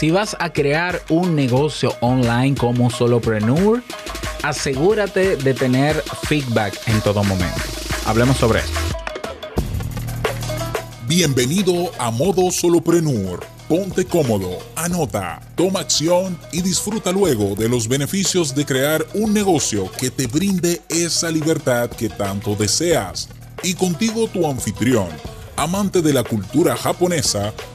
Si vas a crear un negocio online como solopreneur, asegúrate de tener feedback en todo momento. Hablemos sobre esto. Bienvenido a Modo Solopreneur. Ponte cómodo, anota, toma acción y disfruta luego de los beneficios de crear un negocio que te brinde esa libertad que tanto deseas. Y contigo tu anfitrión amante de la cultura japonesa,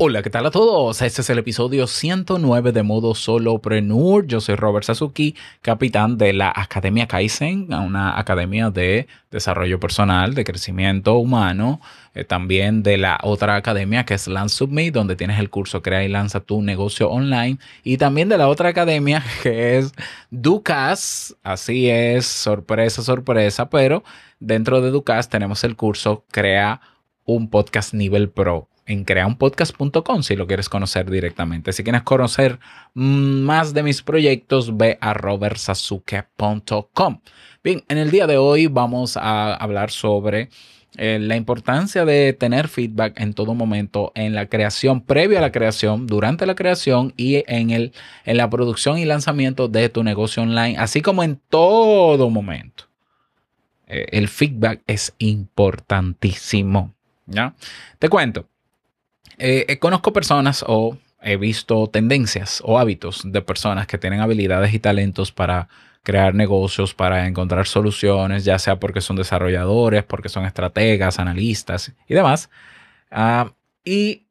Hola, ¿qué tal a todos? Este es el episodio 109 de Modo Solopreneur. Yo soy Robert Sasuki, capitán de la Academia Kaizen, una academia de desarrollo personal, de crecimiento humano, eh, también de la otra academia que es Lance Submit, donde tienes el curso Crea y lanza tu negocio online, y también de la otra academia que es Ducas, así es, sorpresa, sorpresa, pero dentro de Ducas tenemos el curso Crea un podcast nivel pro en creaunpodcast.com si lo quieres conocer directamente. Si quieres conocer más de mis proyectos, ve a robertsasuke.com. Bien, en el día de hoy vamos a hablar sobre eh, la importancia de tener feedback en todo momento en la creación, previo a la creación, durante la creación y en, el, en la producción y lanzamiento de tu negocio online, así como en todo momento. Eh, el feedback es importantísimo. ¿ya? Te cuento. Eh, eh, conozco personas o he visto tendencias o hábitos de personas que tienen habilidades y talentos para crear negocios, para encontrar soluciones, ya sea porque son desarrolladores, porque son estrategas, analistas y demás. Ah, y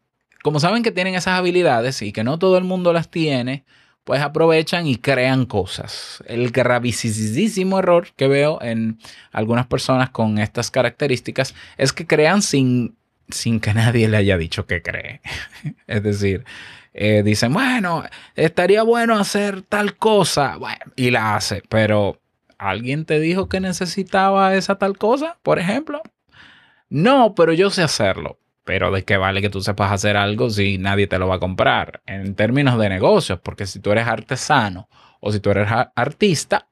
como saben que tienen esas habilidades y que no todo el mundo las tiene, pues aprovechan y crean cosas. El gravísimo error que veo en algunas personas con estas características es que crean sin sin que nadie le haya dicho que cree. es decir, eh, dicen, bueno, estaría bueno hacer tal cosa, y la hace, pero ¿alguien te dijo que necesitaba esa tal cosa, por ejemplo? No, pero yo sé hacerlo. Pero ¿de qué vale que tú sepas hacer algo si nadie te lo va a comprar? En términos de negocios, porque si tú eres artesano o si tú eres artista,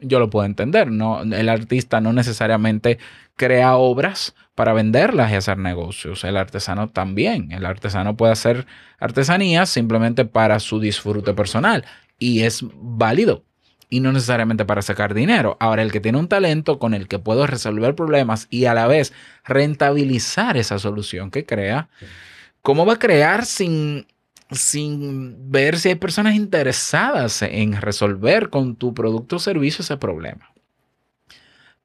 yo lo puedo entender. No, el artista no necesariamente crea obras para venderlas y hacer negocios. El artesano también. El artesano puede hacer artesanías simplemente para su disfrute personal y es válido y no necesariamente para sacar dinero. Ahora, el que tiene un talento con el que puedo resolver problemas y a la vez rentabilizar esa solución que crea, ¿cómo va a crear sin sin ver si hay personas interesadas en resolver con tu producto o servicio ese problema.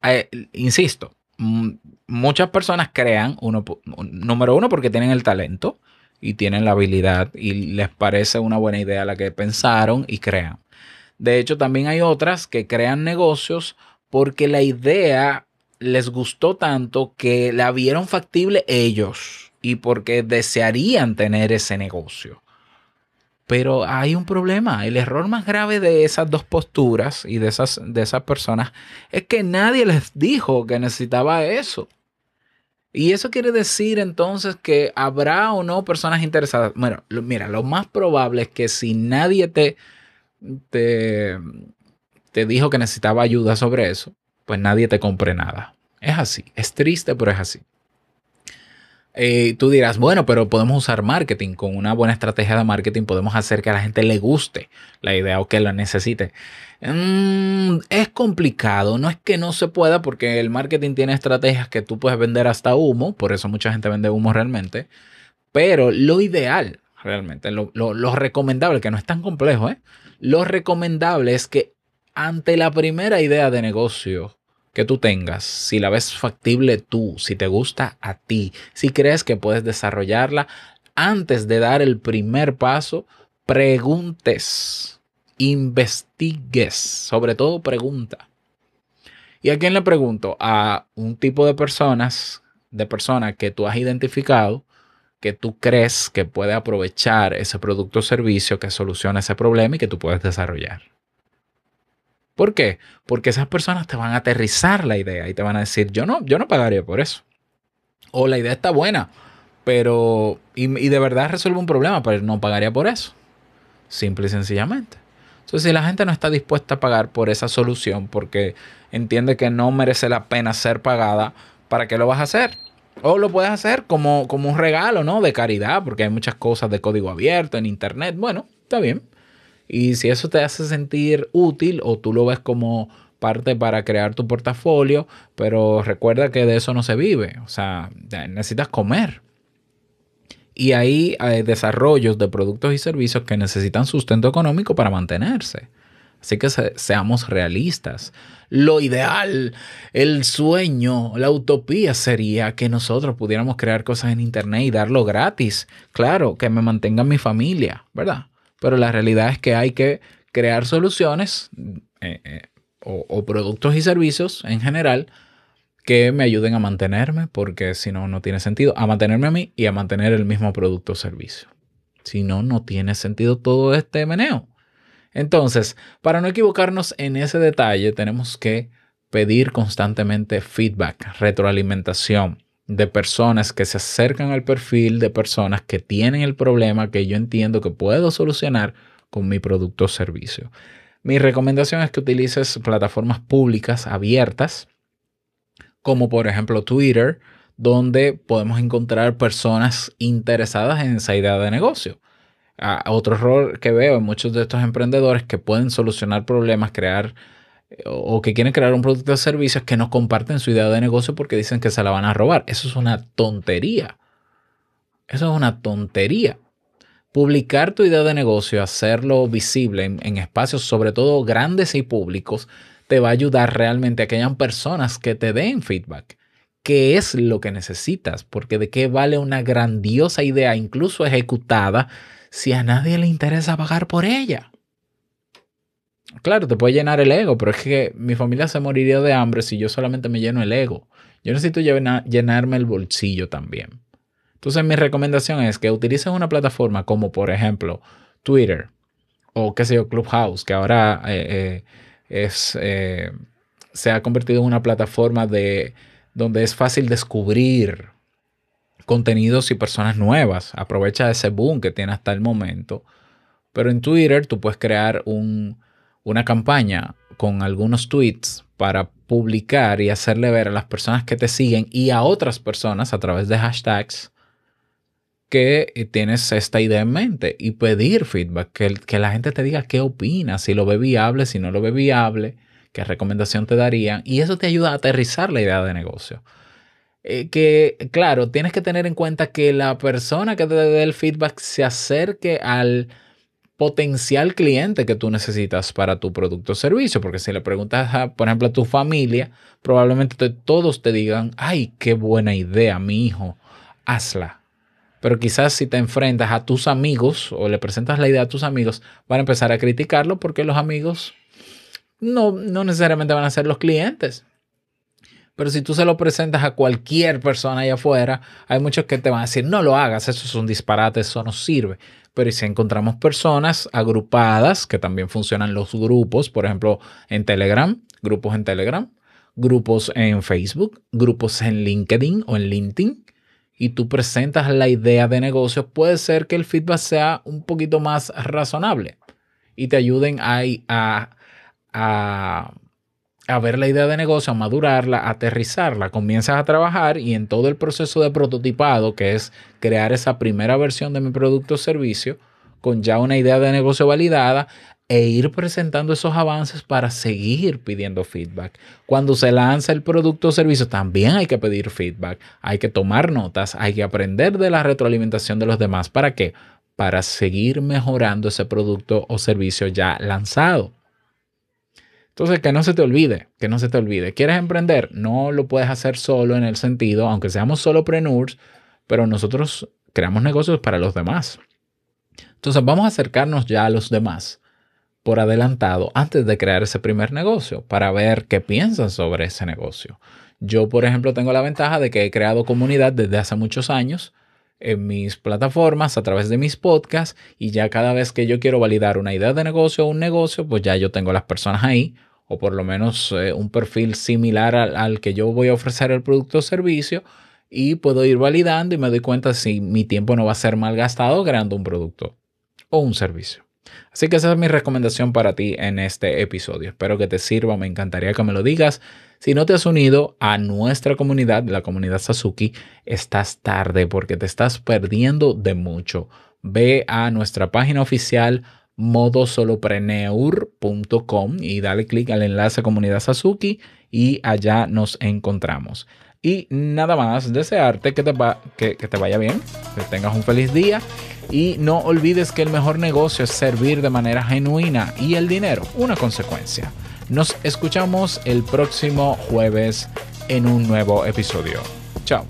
Eh, insisto, muchas personas crean, uno, número uno, porque tienen el talento y tienen la habilidad y les parece una buena idea la que pensaron y crean. De hecho, también hay otras que crean negocios porque la idea les gustó tanto que la vieron factible ellos y porque desearían tener ese negocio. Pero hay un problema. El error más grave de esas dos posturas y de esas, de esas personas es que nadie les dijo que necesitaba eso. Y eso quiere decir entonces que habrá o no personas interesadas. Bueno, mira, lo más probable es que si nadie te, te, te dijo que necesitaba ayuda sobre eso, pues nadie te compre nada. Es así. Es triste, pero es así. Eh, tú dirás, bueno, pero podemos usar marketing. Con una buena estrategia de marketing podemos hacer que a la gente le guste la idea o que la necesite. Mm, es complicado, no es que no se pueda porque el marketing tiene estrategias que tú puedes vender hasta humo, por eso mucha gente vende humo realmente, pero lo ideal realmente, lo, lo recomendable, que no es tan complejo, ¿eh? lo recomendable es que ante la primera idea de negocio que tú tengas, si la ves factible tú, si te gusta a ti, si crees que puedes desarrollarla, antes de dar el primer paso, preguntes, investigues, sobre todo pregunta. ¿Y a quién le pregunto? A un tipo de personas, de persona que tú has identificado, que tú crees que puede aprovechar ese producto o servicio que soluciona ese problema y que tú puedes desarrollar. ¿Por qué? Porque esas personas te van a aterrizar la idea y te van a decir, yo no, yo no pagaría por eso. O la idea está buena, Pero, y, de verdad resuelve un problema, pero no pagaría por eso. Simple y sencillamente. Entonces, si la gente no está dispuesta a pagar por esa solución porque entiende que no merece la pena ser pagada, ¿para qué lo vas a hacer? O lo puedes hacer como, como un regalo, ¿no? De caridad, porque hay muchas cosas de código abierto en Internet. Bueno, está bien. Y si eso te hace sentir útil o tú lo ves como parte para crear tu portafolio, pero recuerda que de eso no se vive. O sea, necesitas comer. Y hay eh, desarrollos de productos y servicios que necesitan sustento económico para mantenerse. Así que seamos realistas. Lo ideal, el sueño, la utopía sería que nosotros pudiéramos crear cosas en Internet y darlo gratis. Claro, que me mantenga mi familia, ¿verdad? Pero la realidad es que hay que crear soluciones eh, eh, o productos y servicios en general que me ayuden a mantenerme, porque si no, no tiene sentido, a mantenerme a mí y a mantener el mismo producto o servicio. Si no, no tiene sentido todo este meneo. Entonces, para no equivocarnos en ese detalle, tenemos que pedir constantemente feedback, retroalimentación de personas que se acercan al perfil de personas que tienen el problema que yo entiendo que puedo solucionar con mi producto o servicio. Mi recomendación es que utilices plataformas públicas abiertas como por ejemplo Twitter, donde podemos encontrar personas interesadas en esa idea de negocio. otro error que veo en muchos de estos emprendedores que pueden solucionar problemas, crear o que quieren crear un producto o servicio que no comparten su idea de negocio porque dicen que se la van a robar. Eso es una tontería. Eso es una tontería. Publicar tu idea de negocio, hacerlo visible en espacios sobre todo grandes y públicos, te va a ayudar realmente a que hayan personas que te den feedback. ¿Qué es lo que necesitas? Porque de qué vale una grandiosa idea, incluso ejecutada, si a nadie le interesa pagar por ella. Claro, te puede llenar el ego, pero es que mi familia se moriría de hambre si yo solamente me lleno el ego. Yo necesito llenarme el bolsillo también. Entonces mi recomendación es que utilices una plataforma como por ejemplo Twitter o qué sé yo, Clubhouse, que ahora eh, eh, es, eh, se ha convertido en una plataforma de, donde es fácil descubrir contenidos y personas nuevas. Aprovecha ese boom que tiene hasta el momento. Pero en Twitter tú puedes crear una campaña con algunos tweets para publicar y hacerle ver a las personas que te siguen y a otras personas a través de hashtags que tienes esta idea en mente y pedir feedback, que, que la gente te diga qué opina, si lo ve viable, si no lo ve viable, qué recomendación te darían. Y eso te ayuda a aterrizar la idea de negocio. Eh, que, claro, tienes que tener en cuenta que la persona que te dé el feedback se acerque al potencial cliente que tú necesitas para tu producto o servicio. Porque si le preguntas, a, por ejemplo, a tu familia, probablemente todos te digan, ay, qué buena idea, mi hijo, hazla pero quizás si te enfrentas a tus amigos o le presentas la idea a tus amigos, van a empezar a criticarlo porque los amigos no, no necesariamente van a ser los clientes. Pero si tú se lo presentas a cualquier persona allá afuera, hay muchos que te van a decir, no lo hagas, eso es un disparate, eso no sirve. Pero si encontramos personas agrupadas, que también funcionan los grupos, por ejemplo, en Telegram, grupos en Telegram, grupos en Facebook, grupos en LinkedIn o en LinkedIn, y tú presentas la idea de negocio, puede ser que el feedback sea un poquito más razonable y te ayuden a, a, a, ver la idea de negocio, a madurarla, a aterrizarla. Comienzas a trabajar y en todo el proceso de prototipado, que es crear esa primera versión de mi producto o servicio, con ya una idea de negocio validada, e ir presentando esos avances para seguir pidiendo feedback. Cuando se lanza el producto o servicio, también hay que pedir feedback, hay que tomar notas, hay que aprender de la retroalimentación de los demás. ¿Para qué? Para seguir mejorando ese producto o servicio ya lanzado. Entonces, que no se te olvide, que no se te olvide. ¿Quieres emprender? No lo puedes hacer solo en el sentido, aunque seamos solopreneurs, pero nosotros creamos negocios para los demás. Entonces, vamos a acercarnos ya a los demás por adelantado antes de crear ese primer negocio para ver qué piensan sobre ese negocio. Yo, por ejemplo, tengo la ventaja de que he creado comunidad desde hace muchos años en mis plataformas a través de mis podcasts y ya cada vez que yo quiero validar una idea de negocio o un negocio, pues ya yo tengo las personas ahí o por lo menos eh, un perfil similar al, al, que yo voy a ofrecer el producto o servicio y puedo ir validando y me doy cuenta si mi tiempo no va a ser mal gastado creando un producto o un servicio. Así que esa es mi recomendación para ti en este episodio. Espero que te sirva, me encantaría que me lo digas. Si no te has unido a nuestra comunidad, la comunidad Sasuki, estás tarde porque te estás perdiendo de mucho. Ve a nuestra página oficial modosolopreneur.com y dale clic al enlace comunidad Sasuki y allá nos encontramos. Y nada más, desearte que te, que, que te vaya bien, que tengas un feliz día y no olvides que el mejor negocio es servir de manera genuina y el dinero una consecuencia. Nos escuchamos el próximo jueves en un nuevo episodio. Chao.